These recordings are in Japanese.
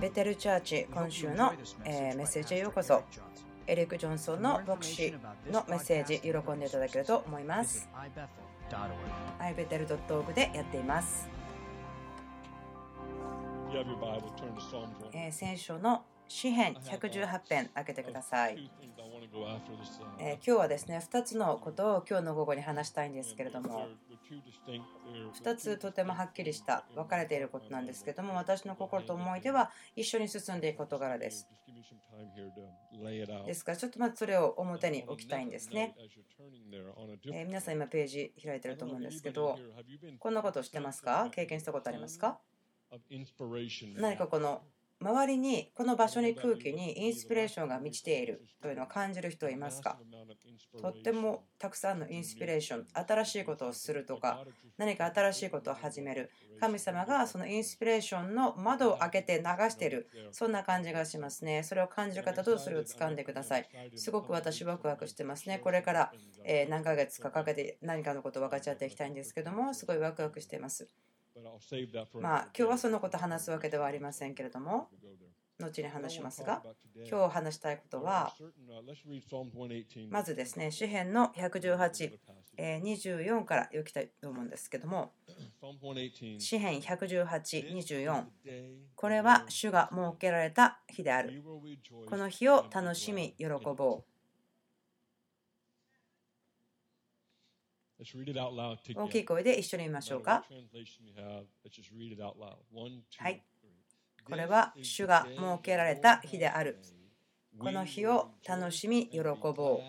ベテルチャーチ今週の、えーメッセージへようこそエリック・ジョンソンの牧師のメッセージ喜んでいただけると思います。ibetel.org でやっています。You have your Bible, turn to Psalm 20. えー聖書の詩編118編開けてください。Uh, えー今日はですね2つのことを今日の午後に話したいんですけれども2つとてもはっきりした分かれていることなんですけども私の心と思いでは一緒に進んでいく事柄です。ですからちょっとまずそれを表に置きたいんですね、え、皆さん今ページ開いてると思うんですけどこんなことをしてますか？経験したことありますか？何かこの周りにこの場所に空気にインスピレーションが満ちているというのを感じる人いますか？とってもたくさんのインスピレーション新しいことをするとか何か新しいことを始める。神様がそのインスピレーションの窓を開けて流している。そんな感じがしますね。それを感じる方とそれを掴んでください。すごく私ワクワクしてますね。これから何ヶ月かかけて何かのことを分かち合っていきたいんですけどもすごいワクワクしてます。まあ、今日はそのこと話すわけではありませんけれども、後に話しますが、今日話したいことは、まずですね、詩篇の118、24から読みたいと思うんですけども、詩篇118、24、これは主が設けられた日である。この日を楽しみ、喜ぼう。大きい.声で一緒に見ましょうか。はい。これは主が設けられた日であるこの日を楽しみ喜ぼう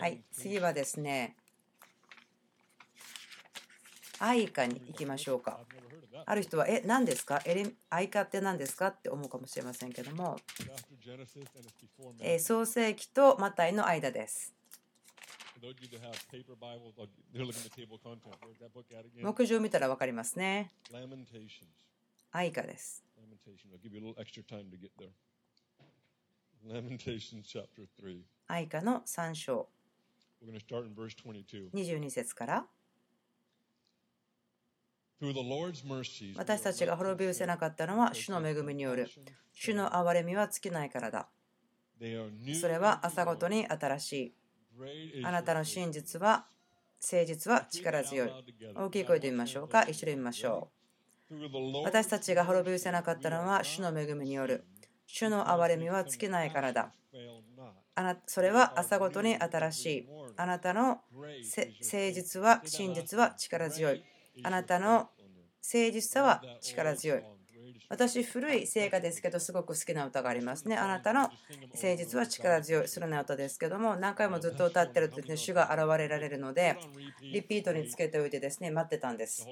はい次はですね愛歌に行きましょうかある人はえ何ですか?エレ愛歌って何ですか?って思うかもしれませんけども、えー創世記とマタイの間です目次を見たら分かりますね。愛歌です。愛歌の3章。22節から。私たちが滅びうせなかったのは主の恵みによる。主の憐れみは尽きないからだ。それは朝ごとに新しい。あなたの真実は誠実は力強い。大きい声で見ましょうか。一緒に見ましょう。私たちが滅び失せなかったのは主の恵みによる。主の憐れみは尽きないからだ。あなそれは朝ごとに新しい。あなたの誠実は真実は力強い。あなたの誠実さは力強い。私古い聖歌ですけどすごく好きな歌がありますね。あなたの誠実は力強いそれな歌ですけども何回もずっと歌ってるとね主が現れられるのでリピートにつけておいてですね待ってたんです。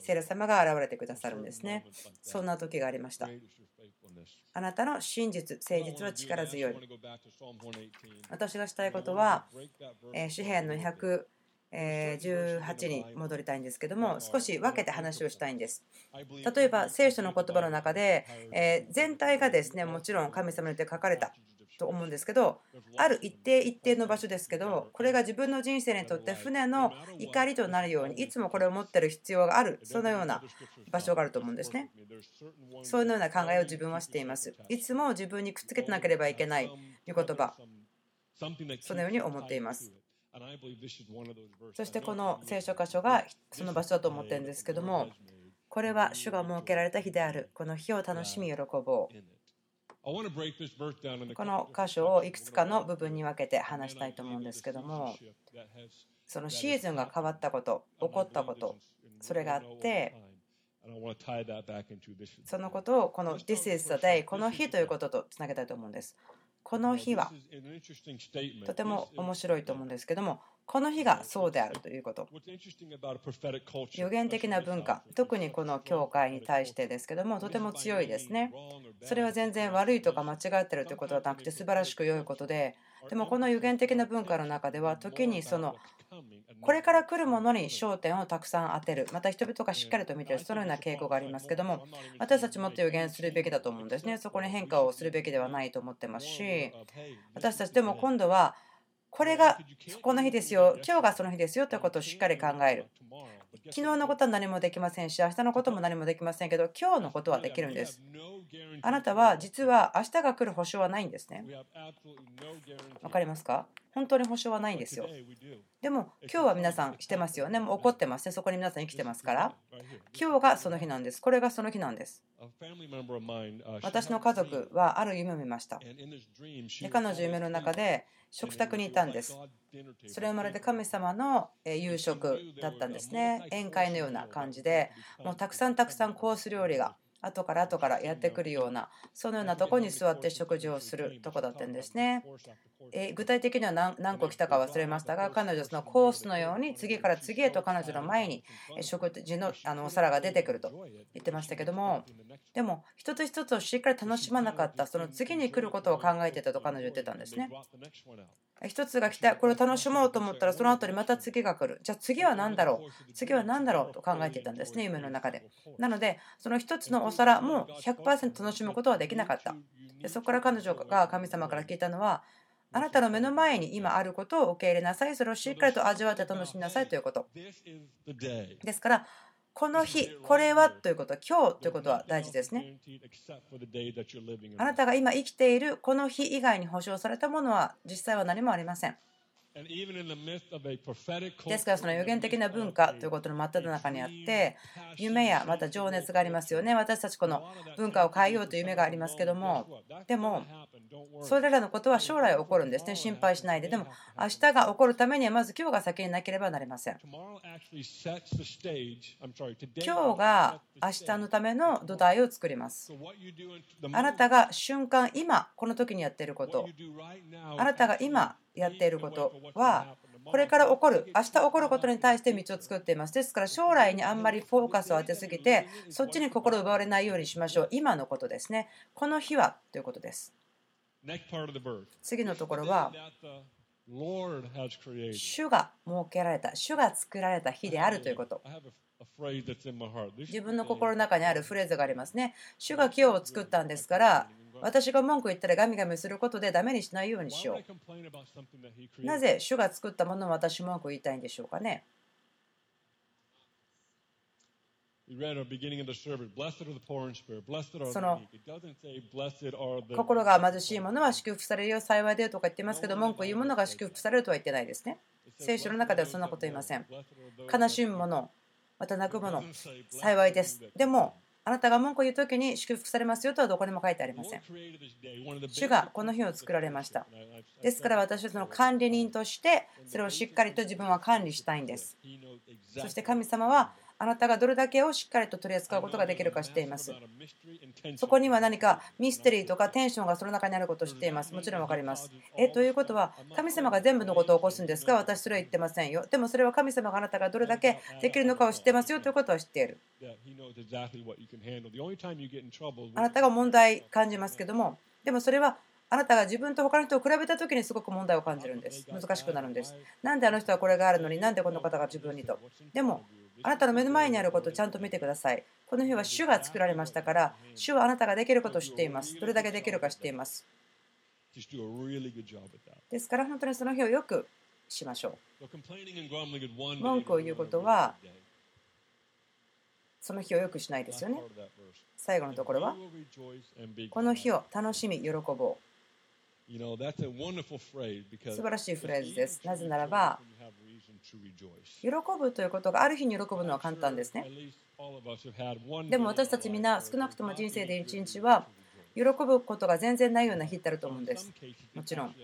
聖霊様が現れてくださるんですね。そんな時がありました。あなたの真実誠実は力強い。私がしたいことはえー詩篇の118に戻りたいんですけども少し分けて話をしたいんです。例えば聖書の言葉の中で、えー全体がですねもちろん神様によって書かれたと思うんですけどある一定一定の場所ですけどこれが自分の人生にとって船の怒りとなるようにいつもこれを持ってる必要があるそのような場所があると思うんですね。そういうような考えを自分はしています。いつも自分にくっつけてなければいけない御言葉。そのように思っていますそしてこの聖書箇所がその場所だと思ってるんですけどもこれは主が設けられた日である。この日を楽しみ喜ぼう。この箇所をいくつかの部分に分けて話したいと思うんですけどもそのシーズンが変わったこと起こったことそれがあってそのことをこの This is the day この日ということとつなげたいと思うんですこの日は。とても面白いと思うんですけどもこの日がそうであるということ。予言的な文化特にこの教会に対してですけどもとても強いですね。それは全然悪いとか間違ってるということはなくて素晴らしく良いことででもこの予言的な文化の中では時にそのこれから来るものに焦点をたくさん当てる。また人々がしっかりと見ている。そのような傾向がありますけども私たちもっと予言するべきだと思うんですね。そこに変化をするべきではないと思ってますし私たちでも今度はこれがこの日ですよ今日がその日ですよということをしっかり考える。昨日のことは何もできませんし、明日のことも何もできませんけど、今日のことはできるんです。あなたは実は明日が来る保証はないんですね。わかりますか？本当に保証はないんですよ。でも今日は皆さんしてますよね。もう怒ってますね。そこに皆さん生きてますから。今日がその日なんです。これがその日なんです。私の家族はある夢を見ました。彼女夢の中で食卓にいたんです。それはまるで神様の夕食だったんですね。宴会のような感じで、もうたくさんたくさんコース料理が後から後からやってくるような、そのようなとこに座って食事をするとこだったんですね。具体的には何個来たか忘れましたが、彼女そのコースのように次から次へと彼女の前に食事のあのお皿が出てくると言ってましたけども、でも一つ一つをしっかり楽しまなかった、その次に来ることを考えてたと彼女言ってたんですね。一つが来た、これを楽しもうと思ったら、その後にまた次が来る。じゃあ次は何だろう？次は何だろうと考えてたんですね、夢の中で。なので、その一つのお皿も100%楽しむことはできなかった。そこから彼女が神様から聞いたのは、あなたの目の前に今あることを受け入れなさい。それをしっかりと味わって楽しみなさいということ。ですから、この日、これはということ、今日ということは大事ですね。あなたが今生きているこの日以外に保証されたものは実際は何もありません。ですからその予言的な文化ということの真っ只中にあって夢やまた情熱がありますよね。私たちこの文化を変えようという夢がありますけどもでもそれらのことは将来起こるんですね。心配しないで。でも明日が起こるためにはまず今日が先になければなりません。今日が明日のための土台を作ります。あなたが瞬間今この時にやっていること。あなたが今やっていることはこれから起こる明日起こることに対して道を作っています。ですから将来にあんまりフォーカスを当てすぎてそっちに心奪われないようにしましょう。今のことですね。この日はということです。次のところは主が設けられた主が作られた日であるということ。自分の心の中にあるフレーズがありますね。主が今日を作ったんですから私が文句言ったらガミガミすることでダメにしないようにしよう。なぜ主が作ったものを私文句言いたいんでしょうかね？その心が貧しい者は祝福されるよ幸いでとか言ってますけど文句言う者が祝福されるとは言ってないですね。聖書の中ではそんなこと言いません。悲しむ者、また泣く者、幸いです。でもあなたが文句を言うときに祝福されますよとはどこにも書いてありません。主がこの日を作られました。ですから私はその管理人としてそれをしっかりと自分は管理したいんです。そして神様はあなたがどれだけをしっかりと取り扱うことができるか知っています。そこには何かミステリーとかテンションがその中にあることを知っています。もちろん分かります。えということは、神様が全部のことを起こすんですか？私それは言ってませんよ。でもそれは神様があなたがどれだけできるのかを知ってますよということは知っている。あなたが問題感じますけども、でもそれはあなたが自分と他の人を比べた時にすごく問題を感じるんです。難しくなるんです。なんであの人はこれがあるのになんでこの方が自分にと。でもあなたの目の前にあることをちゃんと見てください。この日は主が作られましたから、主はあなたができることを知っています。どれだけできるか知っています。ですから本当にその日をよくしましょう。文句を言うことは、その日をよくしないですよね。最後のところは、この日を楽しみ、喜ぼう。素晴らしいフレーズです。なぜならば、喜ぶということがある日に喜ぶのは簡単ですね。でも私たちみんな少なくとも人生で一日は喜ぶことが全然ないような日ってあると思うんです。もちろん。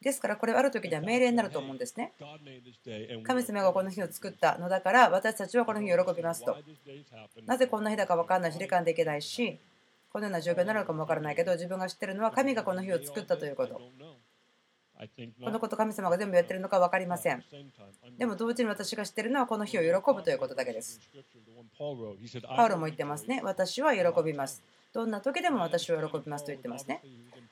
ですからこれはある時では命令になると思うんですね。神様がこの日を作ったのだから私たちはこの日を喜びますと。なぜこんな日だか分からないし理解できないしこのような状況になるのかも分からないけど自分が知ってるのは神がこの日を作ったということ。このこと神様が全部やってるのか分かりません。でも同時に私が知ってるのはこの日を喜ぶということだけです。パウロも言ってますね。私は喜びます。どんな時でも私は喜びますと言ってますね。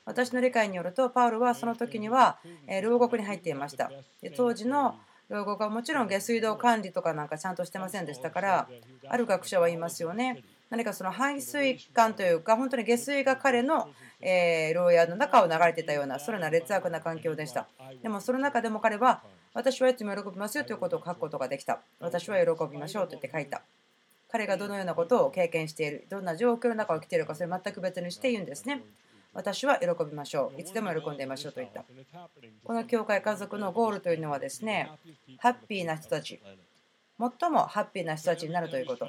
私の理解によると、パウロはその時には牢獄に入っていました。当時の牢獄はもちろん下水道管理とかなんかちゃんとしてませんでしたから、ある学者は言いますよね。何かその排水管というか、本当に下水が彼のえー牢屋の中を流れてたような、それな劣悪な環境でした。でもその中でも彼は私はいつも喜びますよということを書くことができた。私は喜びましょうと言って書いた。彼がどのようなことを経験している、どんな状況の中を生きているか、それ全く別にして言うんですね。私は喜びましょう。いつでも喜んでいましょうと言った。この教会家族のゴールというのはですね、ハッピーな人たち、最もハッピーな人たちになるということ。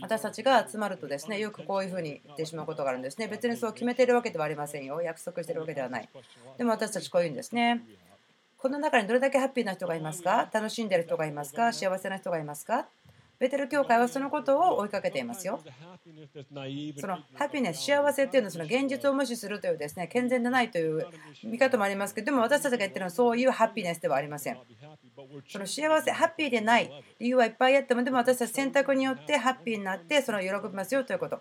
私たちが集まるとですね、よくこういうふうに言ってしまうことがあるんですね。別にそう決めているわけではありませんよ。約束しているわけではない。でも私たちこういうんですね。この中にどれだけハッピーな人がいますか？楽しんでいる人がいますか？幸せな人がいますか？ベテル教会はそのことを追いかけていますよ。そのハピネス、幸せっていうのはその現実を無視するというですね健全でないという見方もありますけど、でも私たちが言ってるのはそういうハピネスではありません。その幸せ、ハッピーでない理由はいっぱいあっても、でも私たち選択によってハッピーになって、その喜びますよということ。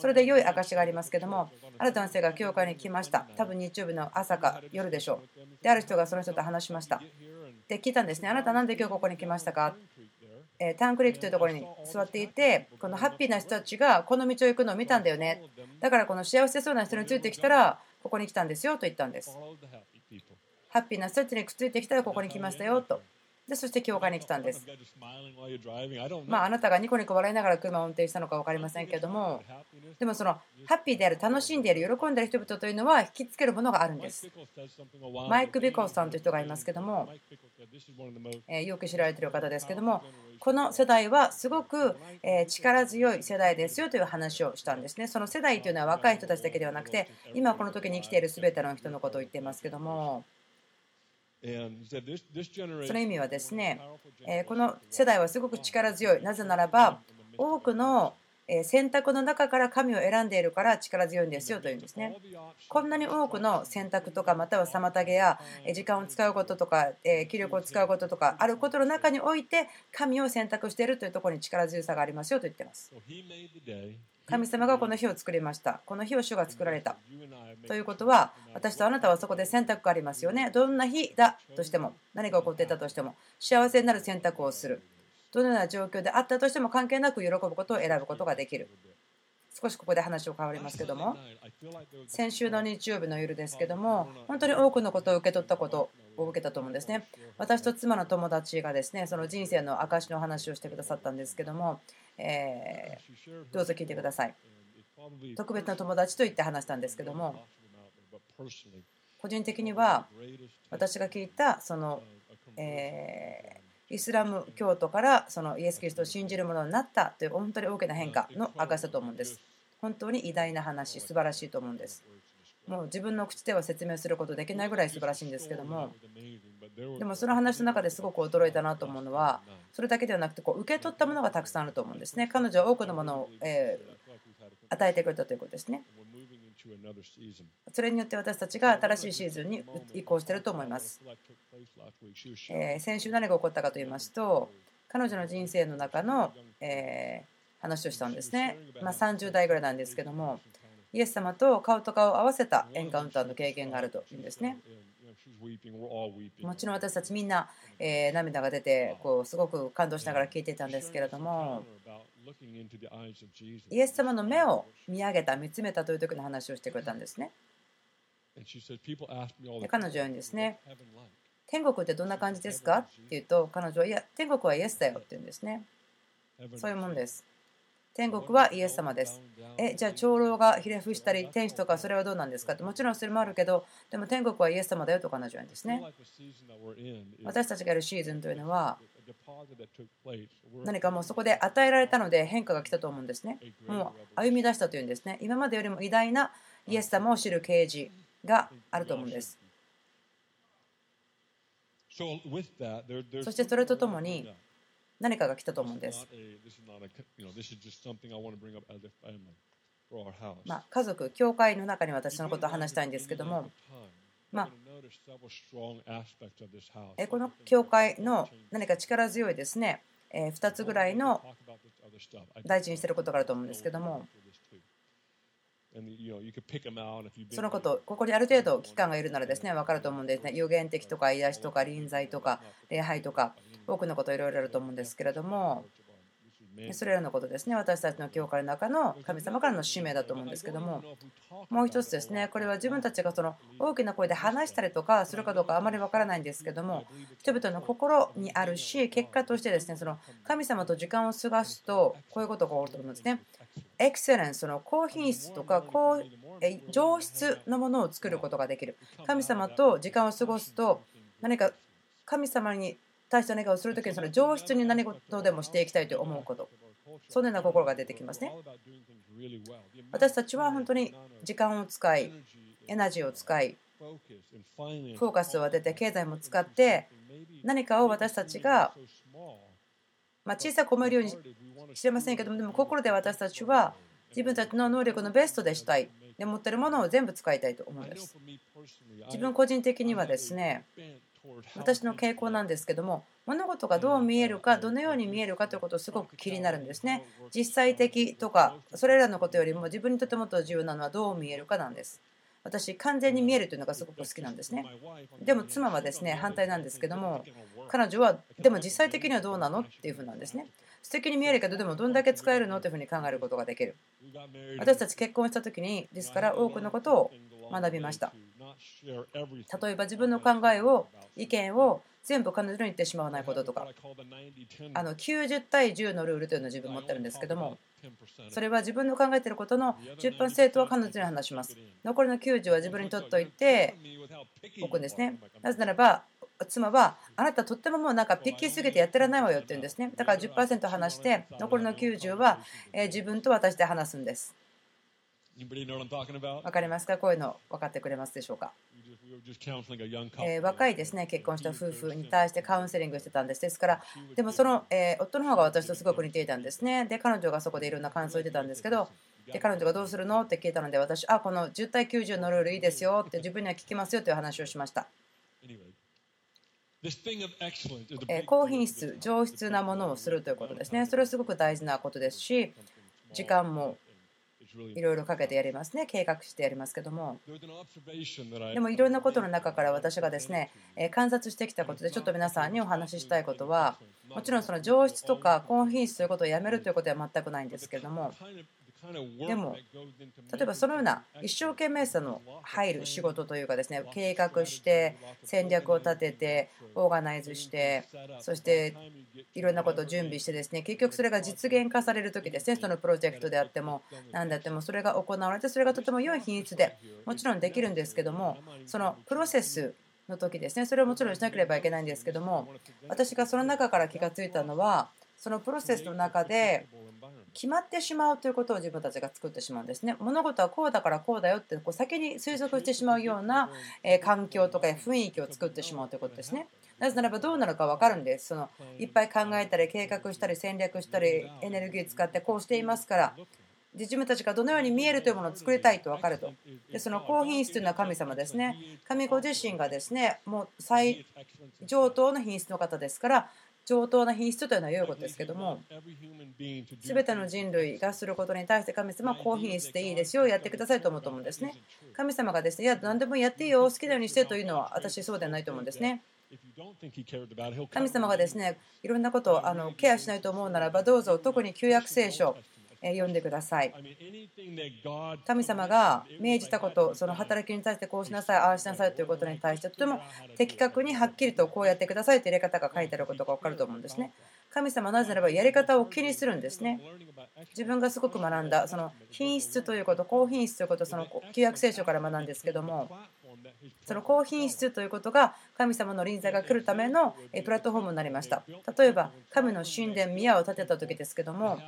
それで良い証がありますけども、ある男性が教会に来ました。多分日曜日の朝か夜でしょう。で、ある人がその人と話しました。で、聞いたんですね。あなたなんで今日ここに来ましたか？えタンクリークというところに座っていてこのハッピーな人たちがこの道を行くのを見たんだよね。だからこの幸せそうな人についてきたらここに来たんですよと言ったんです。ハッピーな人たちにくっついてきたらここに来ましたよと。でそして教会に来たんです。まあ、あなたがニコニコ笑いながら車を運転したのか分かりませんけども、でもそのハッピーである、楽しんでいる、喜んでいる人々というのは引きつけるものがあるんです。マイク・ビコスさんという人がいますけども、えよく知られている方ですけども、この世代はすごく力強い世代ですよという話をしたんですね。その世代というのは若い人たちだけではなくて、今この時に生きている全ての人のことを言っていますけども。その意味はですね、この世代はすごく力強い。なぜならば、多くの選択の中から神を選んでいるから力強いんですよというんですね。こんなに多くの選択とかまたは妨げや時間を使うこととか気力を使うこととかあることの中において神を選択しているというところに力強さがありますよと言っています。神様がこの日を作りました。この日を主が作られた。ということは、私とあなたはそこで選択がありますよね。どんな日だとしても、何が起こっていたとしても、幸せになる選択をする。どのような状況であったとしても関係なく喜ぶことを選ぶことができる。少しここで話を変わりますけども、先週の日曜日の夜ですけども、本当に多くのことを受け取ったことを受けたと思うんですね。私と妻の友達がですね、その人生の証の話をしてくださったんですけども、えー、どうぞ聞いてください。特別な友達と言って話したんですけども、個人的には私が聞いたその、えー、イスラム教徒からそのイエス・キリストを信じるものになったという本当に大きな変化の証だと思うんです。本当に偉大な話、素晴らしいと思うんです。もう自分の口では説明することできないぐらい素晴らしいんですけども。でもその話の中ですごく驚いたなと思うのはそれだけではなくてこう受け取ったものがたくさんあると思うんですね。彼女は多くのものを、え与えてくれたということですね。それによって私たちが新しいシーズンに移行していると思います、え先週何が起こったかと言いますと彼女の人生の中の、え話をしたんですね、まあ、30代ぐらいなんですけどもイエス様と顔と顔を合わせたエンカウンターの経験があるというんですね。もちろん。私たちみん。な、え涙が出てこうすごく感動しながら聞いていたん。ですけれどもイエス様の目を見上げた見つめたという時の話をしてくれたん。ですね。で彼女はですね。天国ってどん。な感じですかって言うと彼女はいや天国はイエスだよって言うん。ですね。そういうもん。です。天国はイエス様です。え、じゃあ長老がひれ伏したり、天使とかそれはどうなんですかって、もちろんそれもあるけど、でも天国はイエス様だよと彼女はですね。私たちがいるシーズンというのは、何かもうそこで与えられたので変化が来たと思うんですね。もう歩み出したというんですね。今までよりも偉大なイエス様を知る啓示があると思うんです。そしてそれとともに、何かが来たと思うんです。まあ、家族、教会の中に私そのことを話したいんですけども、まあ、この教会の何か力強いですね、2つぐらいの大事にしていることがあると思うんですけども、そのこと、ここにある程度期間がいるならですね、分かると思うんですね。有限的とか癒しとか臨在とか礼拝とか、多くのこといろいろあると思うんですけれども、それらのことですね私たちの教会の中の神様からの使命だと思うんですけどももう一つですねこれは自分たちがその大きな声で話したりとかするかどうかあまりわからないんですけども人々の心にあるし結果としてですねその神様と時間を過ごすとこういうことが起こると思うんですね。エクセレンスの高品質とか高上質のものを作ることができる。神様と時間を過ごすと何か神様に対して何かをするときにその上質に何事でもしていきたいと思うこと。そのような心が出てきますね。私たちは本当に時間を使いエナジーを使いフォーカスを当てて経済も使って何かを私たちがま小さく思えるようにしれませんけどもでも心で私たちは自分たちの能力のベストでしたい。で持ってるものを全部使いたいと思うんです。自分個人的にはですね私の傾向なんですけども物事がどう見えるかどのように見えるかということをすごく気になるんですね。実際的とかそれらのことよりも自分にとてもっと重要なのはどう見えるかなんです。私完全に見えるというのがすごく好きなんですね。でも妻はですね反対なんですけども彼女はでも実際的にはどうなのっていうふうなんですね。素敵に見えるけどでもどんだけ使えるのというふうに考えることができる。私たち結婚した時にですから多くのことを学びました。例えば自分の考えを意見を全部彼女に言ってしまわないこととか。あの90対10のルールというのを自分持ってるんですけども。それは自分の考えていることの10%は彼女に話します。残りの90は自分に取っておいておくんですね。なぜならば妻はあなたとってももうなんかピッキーすぎてやってられないわよって言うんですね。だから10%話して残りの90は自分と私で話すんですわかりますか？こういうの分かってくれますでしょうか、えー、若いですね。結婚した夫婦に対してカウンセリングしてたんです。ですからでもその、えー、夫の方が私とすごく似ていたんですね。で彼女がそこでいろんな感想を言ってたんですけどで彼女がどうするの？って聞いたので私あこの10対90のルールいいですよ。って自分には聞きますよという話をしました。高品質上質なものをするということですね。それはすごく大事なことですし時間もいろいろかけてやりますね。計画してやりますけども。でもいろんなことの中から私がですね観察してきたことでちょっと皆さんにお話ししたいことはもちろんその上質とか高品質ということをやめるということは全くないんですけどもでも例えばそのような一生懸命さの入る仕事というかですね計画して戦略を立ててオーガナイズしてそしていろんなことを準備してですね結局それが実現化される時ですねそのプロジェクトであっても何だってもそれが行われてそれがとても良い品質でもちろんできるんですけどもそのプロセスの時ですねそれをもちろんしなければいけないんですけども私がその中から気がついたのはそのプロセスの中で決まってしまうということを自分たちが作ってしまうんですね。物事はこうだからこうだよってこう先に推測してしまうような環境とか雰囲気を作ってしまうということですね。なぜならばどうなるか分かるんです。そのいっぱい考えたり計画したり戦略したりエネルギー使ってこうしていますから自分たちがどのように見えるというものを作りたいと分かると。でその高品質というのは神様ですね。神ご自身がですねもう最上等の品質の方ですから上等な品質というのは良いことですけども全ての人類がすることに対して神様は高品質でいいですよやってくださいと思うと思うんですね。神様がですねいや何でもやっていいよ好きなようにしてというのは私そうではないと思うんですね。神様がですねいろんなことをあのケアしないと思うならばどうぞ特に旧約聖書読んでください。神様が命じたこと、その働きに対してこうしなさい、ああしなさいということに対してとても的確にはっきりとこうやってくださいというやり方が書いてあることが分かると思うんですね。神様はなぜならばやり方を気にするんですね。自分がすごく学んだその品質ということ、高品質ということ、その旧約聖書から学んですけども、その高品質ということが神様の臨在が来るためのプラットフォームになりました。例えば、神の神殿、宮を建てた時ですけども、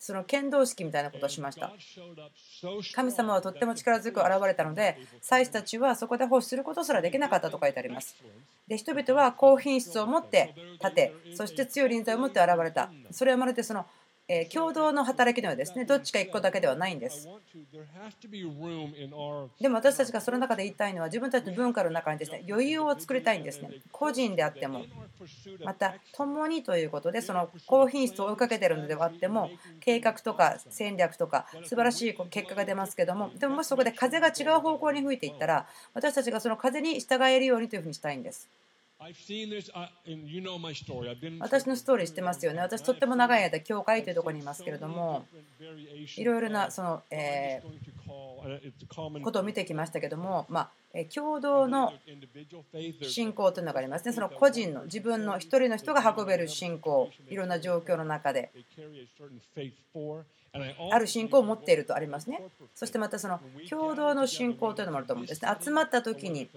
その剣道式みたいなことをしました。神様はとっても力強く現れたので、祭司たちはそこで奉仕することすらできなかったと書いてあります。で、人々は高品質を持って立て、そして強い臨在を持って現れた。それはまるでそのえ共同の働きのようですね、どっちか1個だけではないんです。でも私たちがその中で言いたいのは、自分たちの文化の中にですね余裕を作りたいんですね。個人であっても、また共にということで、その高品質を追いかけているのではあっても、計画とか戦略とか、素晴らしい結果が出ますけども、でももしそこで風が違う方向に吹いていったら、私たちがその風に従えるようにというふうにしたいんです。私のストーリー知ってますよね。私とっても長い間、教会というところにいますけれども、いろいろなその、えーことを見てきましたけども、ま共同の信仰というのがありますね。その個人の自分の一人の人が運べる信仰、いろんな状況の中で、ある信仰を持っているとありますね。そしてまたその共同の信仰というのもあると思うんですね。集まった時に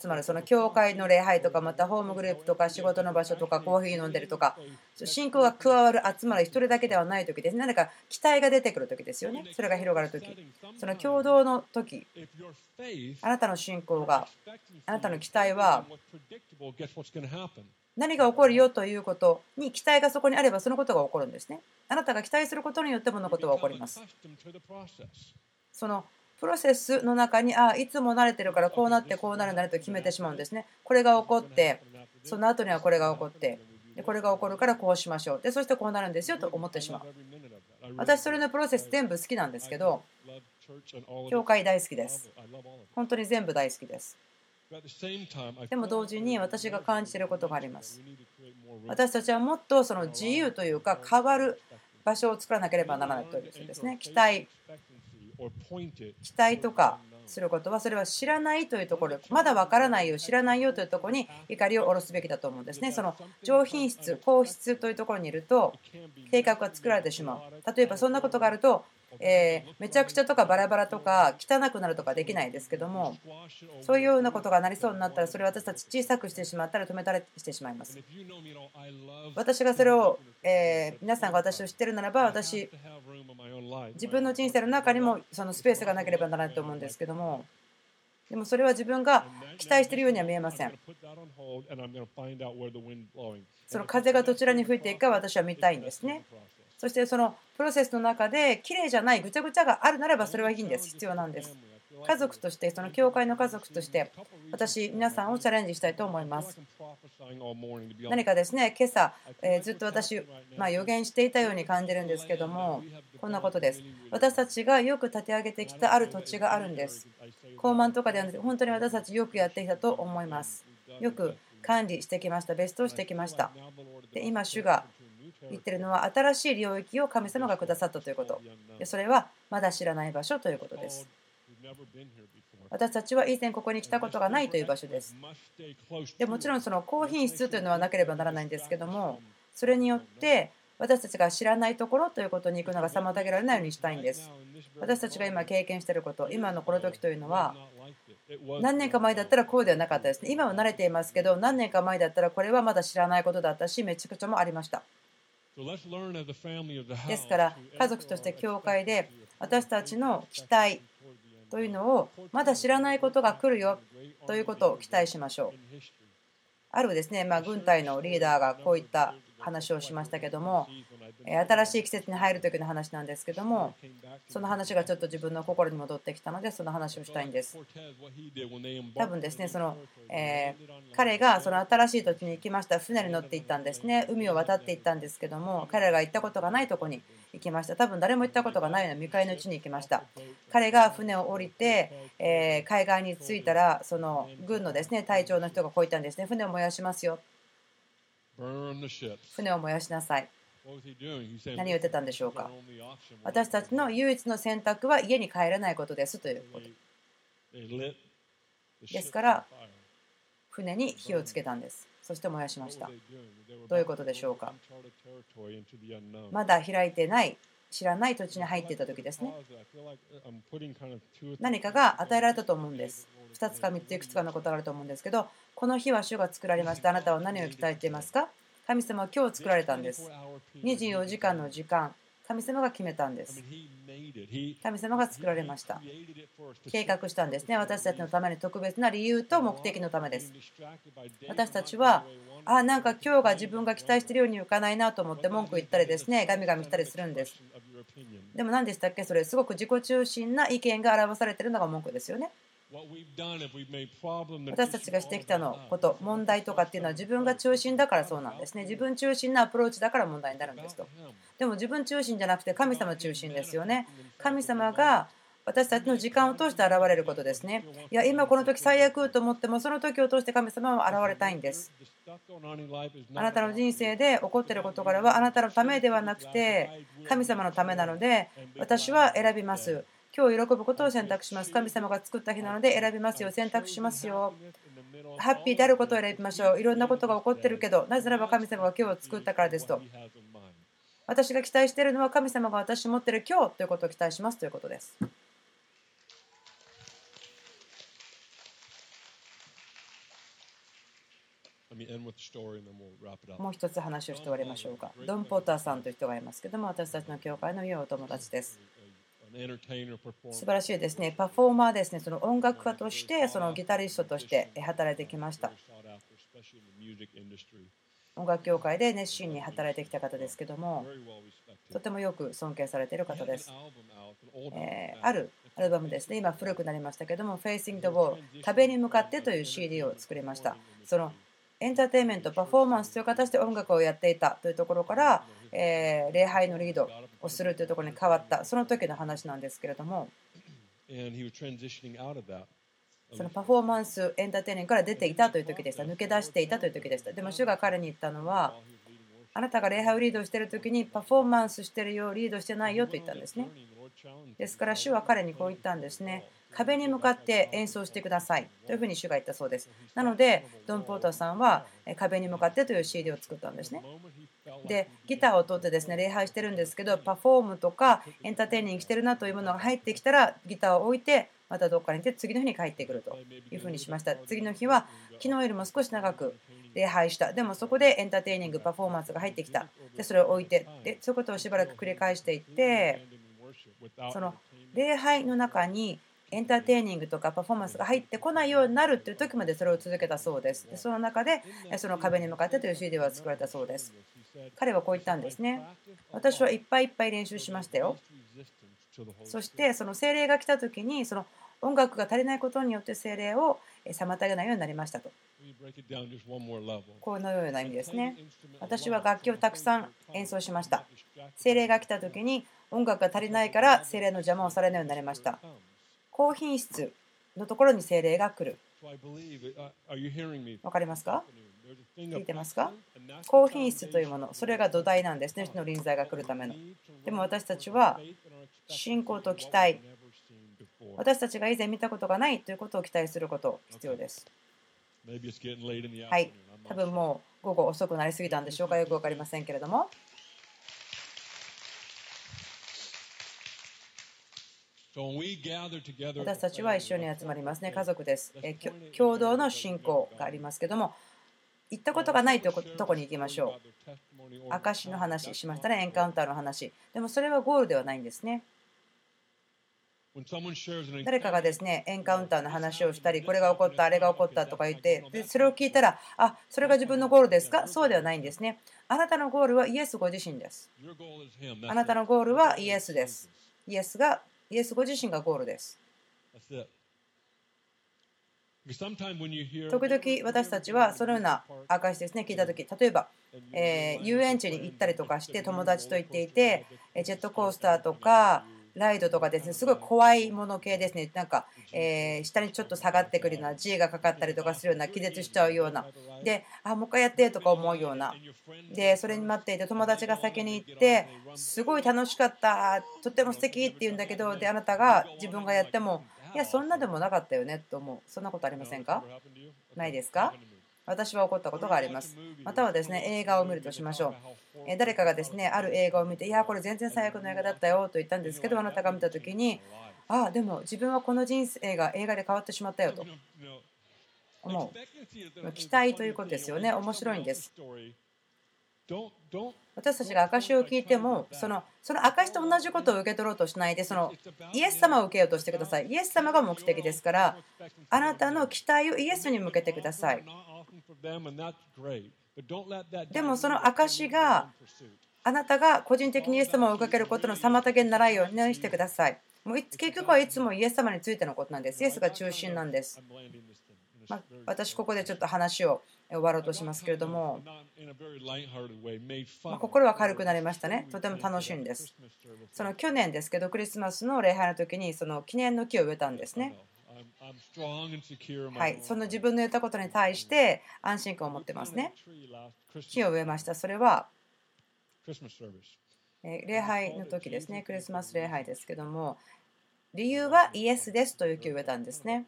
集まるその教会の礼拝とかまたホームグループとか仕事の場所とかコーヒー飲んでるとか信仰が加わる集まる一人だけではない時です。何か期待が出てくる時ですよね。それが広がる時。その共同の時、あなたの信仰があなたの期待は何が起こるよということに期待がそこにあればそのことが起こるんですね。あなたが期待することによって物事は起こります。そのプロセスの中にああいつも慣れてるからこうなってこうなるんだねと決めてしまうんですね。これが起こってその後にはこれが起こってでこれが起こるからこうしましょうでそしてこうなるんですよと思ってしまう。私それのプロセス全部好きなんですけど教会大好きです。本当に全部大好きです。でも同時に私が感じていることがあります。私たちはもっとその自由というか変わる場所を作らなければならないということですね。期待期待とかすることはそれは知らないというところまだ分からないよ知らないよというところに怒りを下ろすべきだと思うんですねその上品質高質というところにいると計画が作られてしまう例えばそんなことがあるとえーめちゃくちゃとかバラバラとか汚くなるとかできないですけどもそういうようなことがなりそうになったらそれを私たち小さくしてしまったら止めたりしてしまいます。私がそれを、えー皆さんが私を知ってるならば私自分の人生の中にもそのスペースがなければならないと思うんですけどもでもそれは自分が期待しているようには見えません。その風がどちらに吹いていくか私は見たいんですね。そしてそのプロセスの中で綺麗じゃないぐちゃぐちゃがあるならばそれはいいんです。必要なんです。家族としてその教会の家族として私皆さんをチャレンジしたいと思います。何かですね今朝、えーずっと私、まあ、予言していたように感じるんですけどもこんなことです。私たちがよく立て上げてきたある土地があるんです。高慢とかではなくて本当に私たちよくやってきたと思います。よく管理してきました。ベストをしてきました。で今主が言ってるのは新しい領域を神様がくださったということ。それはまだ知らない場所ということです。私たちは以前ここに来たことがないという場所です。でもちろんその高品質というのはなければならないんですけどもそれによって私たちが知らないところということに行くのが妨げられないようにしたいんです。私たちが今経験していること今のこの時というのは何年か前だったらこうではなかったですね。今は慣れていますけど何年か前だったらこれはまだ知らないことだったしめちゃくちゃもありました。ですから家族として教会で私たちの期待というのをまだ知らないことが来るよということを期待しましょう。あるですね、まあ、軍隊のリーダーがこういった話をしましたけどもえー新しい季節に入る時の話なんですけどもその話がちょっと自分の心に戻ってきたのでその話をしたいんです。多分ですねその、えー彼がその新しい土地に行きました。船に乗って行ったんですね。海を渡って行ったんですけども彼らが行ったことがないとこに行きました。多分誰も行ったことがないような未開の地に行きました。彼が船を降りて、えー海岸に着いたらその軍のですね隊長の人がこう言ったんですね。船を燃やしますよ。船を燃やしなさい何を言ってたんでしょうか？私たちの唯一の選択は家に帰らないことですということ。ですから船に火をつけたんです。そして燃やしました。どういうことでしょうか？まだ開いてない知らない土地に入っていた時ですね。何かが与えられたと思うんです。2つか3ついくつかのことがあると思うんですけどこの日は主が作られました。あなたは何を期待していますか？神様は今日作られたんです。24時間の時間神様が決めたんです。神様が作られました。計画したんですね。私たちのために特別な理由と目的のためです。私たちはあなんか今日が自分が期待してるようにいかないなと思って文句言ったりですねガミガミしたりするんです。でも何でしたっけ？それすごく自己中心な意見が表されてるのが文句ですよね。私たちがしてきたのこと問題とかっていうのは自分が中心だからそうなんですね自分中心なアプローチだから問題になるんですとでも自分中心じゃなくて神様中心ですよね神様が私たちの時間を通して現れることですね。いや、今この時最悪と思っても、その時を通して神様は現れたいんです。あなたの人生で起こっている事柄はあなたのためではなくて神様のためなので私は選びます。今日喜ぶことを選択します。神様が作った日なので選びますよ。選択しますよ。ハッピーであることを選びましょう。いろんなことが起こってるけど、なぜならば神様が今日を作ったからですと。私が期待しているのは神様が私に持っている今日ということを期待しますということです。もう一つ話をして終わりましょうか。ドン・ポーターさんという人がいますけども、私たちの教会の良いお友達です。素晴らしいですね。パフォーマーですね。その音楽家として、そのギタリストとして働いてきました。音楽業界で熱心に働いてきた方ですけども、とてもよく尊敬されている方です。え、あるアルバムですね。今、古くなりましたけども、Facing the Wall 壁に向かってという CD を作りました。そのエンターテインメント、パフォーマンスという形で音楽をやっていたというところから、えー礼拝のリードをするというところに変わった、その時の話なんですけれども.そのパフォーマンス、エンターテイニングから出ていたという時でした、抜け出していたという時でした。でも主が彼に言ったのは、あなたが礼拝をリードしている時にパフォーマンスしているようリードしてないよと言ったんですね。ですから主は彼にこう言ったんですね。壁に向かって演奏してくださいというふうに主が言ったそうです。なので、ドン・ポーターさんは壁に向かってという CD を作ったんですね。で、ギターを取ってですね礼拝してるんですけど、パフォームとかエンターテイニングしてるなというものが入ってきたら、ギターを置いて、またどっかに行って次の日に帰ってくるというふうにしました。次の日は昨日よりも少し長く礼拝した。でもそこでエンターテイニング、パフォーマンスが入ってきた。で、それを置いて、でそういうことをしばらく繰り返していって、その礼拝の中にエンターテイニングとかパフォーマンスが入ってこないようになるという時までそれを続けたそうです。でその中でえその壁に向かってという CD は作られたそうです。彼はこう言ったんですね。私はいっぱいいっぱい練習しましたよ。そしてその精霊が来た時にその音楽が足りないことによって精霊をえ妨げないようになりましたと。このような意味ですね。私は楽器をたくさん演奏しました。精霊が来た時に音楽が足りないから精霊の邪魔をされないようになりました。高品質のところに精霊が来る。わかりますか？聞いてますか？高品質というもの、それが土台なんですね、主の臨在が来るための。でも私たちは信仰と期待、私たちが以前見たことがないということを期待すること必要です。はい、多分もう午後遅くなりすぎたんでしょうか、よく分かりませんけれども。私たちは一緒に集まりますね、家族です。え共同の信仰がありますけども、行ったことがないとこに行きましょう。証の話しましたね、エンカウンターの話。でもそれはゴールではないんですね。誰かがですね、エンカウンターの話をしたり、これが起こった、あれが起こったとか言って、でそれを聞いたら、あ、それが自分のゴールですか？そうではないんですね。あなたのゴールはイエスご自身です。あなたのゴールはイエスです。イエスが、イエスご自身がゴールです。時々私たちはそのような証ですね、聞いたとき、例えば、えー、遊園地に行ったりとかして友達と行っていて、ジェットコースターとか、ライドとかですね、すごい怖いもの系ですね、なんか、えー、下にちょっと下がってくるような、G がかかったりとかするような、気絶しちゃうような、で、あ、もう一回やってとか思うような、で、それに待っていて、友達が先に行って、すごい楽しかった、とっても素敵って言うんだけど、で、あなたが自分がやっても、いや、そんなでもなかったよねと思う、そんなことありませんか？ないですか？私は起こったことがあります。またはですね、映画を見るとしましょう。え誰かがですね、ある映画を見て、いや、これ全然最悪の映画だったよと言ったんですけど、あなたが見たときに、ああ、でも自分はこの人生が映画で変わってしまったよと思う。期待ということですよね。面白いんです。私たちが証を聞いてもそのその証と同じことを受け取ろうとしないでそのイエス様を受けようとしてくださいイエス様が目的ですからあなたの期待をイエスに向けてくださいでもその証があなたが個人的にイエス様を追いかけることの妨げにならないようにしてください。もう結局はいつもイエス様についてのことなんです。イエスが中心なんです。まあ、私ここでちょっと話を終わろうとしますけれども、まあ、心は軽くなりましたね。とても楽しいんです。その去年ですけどクリスマスの礼拝の時にその記念の木を植えたんですねはい、その自分の言ったことに対して安心感を持ってますね。木を植えました。それは礼拝の時ですね、クリスマス礼拝ですけども、理由はイエスですという木を植えたんですね。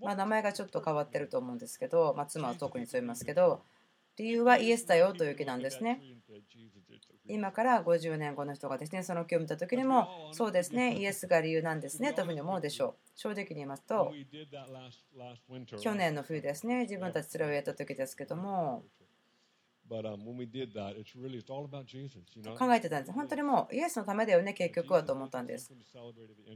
まあ、名前がちょっと変わってると思うんですけど、まあ、妻は特にそう言いますけど、理由はイエスだよという木なんですね。今から50年後の人がですね、その木を見た時にも、そうですね、イエスが理由なんですねというふうに思うでしょう。正直に言いますと、去年の冬ですね、自分たちそれをやった時ですけども、考えてたんです。本当にもうイエスのためだよね、結局はと思ったんです。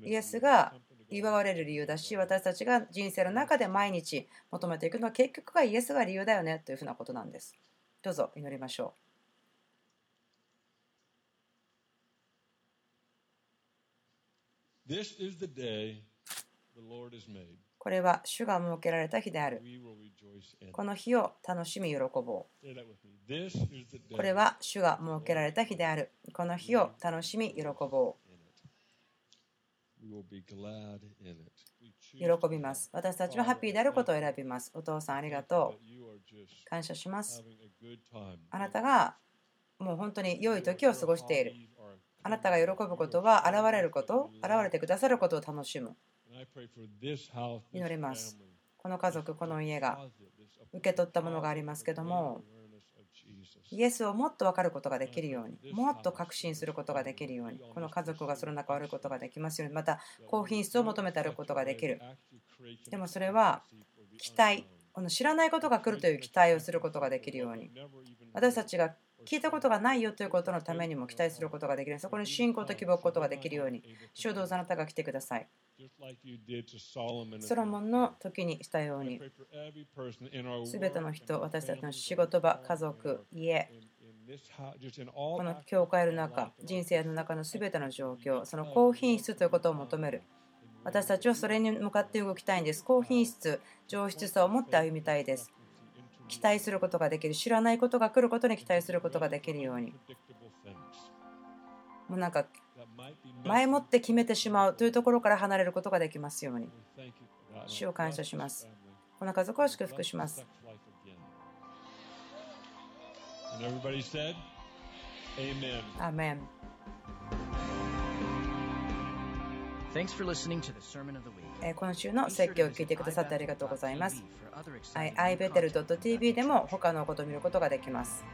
イエスが祝われる理由だし、私たちが人生の中で毎日求めていくのは結局はイエスが理由だよねというふうなことなんです。どうぞ祈りましょう。これは主が設けられた日である。この日を楽しみ喜ぼう。これは主が設けられた日である。この日を楽しみ喜ぼう。喜びます。私たちはハッピーであることを選びます。お父さんありがとう。感謝します。あなたがもう本当に良い時を過ごしている。あなたが喜ぶことは現れること、現れてくださることを楽しむ。祈ります。この家族、この家が受け取ったものがありますけども、イエスをもっと分かることができるように、もっと確信することができるように、この家族がその中を歩くことができますように、また高品質を求めて歩くことができる。でもそれは期待、この知らないことが来るという期待をすることができるように、私たちが聞いたことがないよということのためにも期待することができる。そこに信仰と希望を置くことができるように、主導あなたが来てください。ソロモンの時にしたように、すべての人、私たちの仕事場、家族、家、この教会の中、人生の中のすべての状況、その高品質ということを求める。私たちはそれに向かって動きたいんです。高品質、上質さを持って歩みたいです。期待することができる。知らないことが来ることに期待することができるように。もうなんか前もって決めてしまうというところから離れることができますように。主を感謝します。この家族を祝福します。アーメン今週の説教を聞いてくださってありがとうございます。ibetel.tv でも他のことを見ることができます。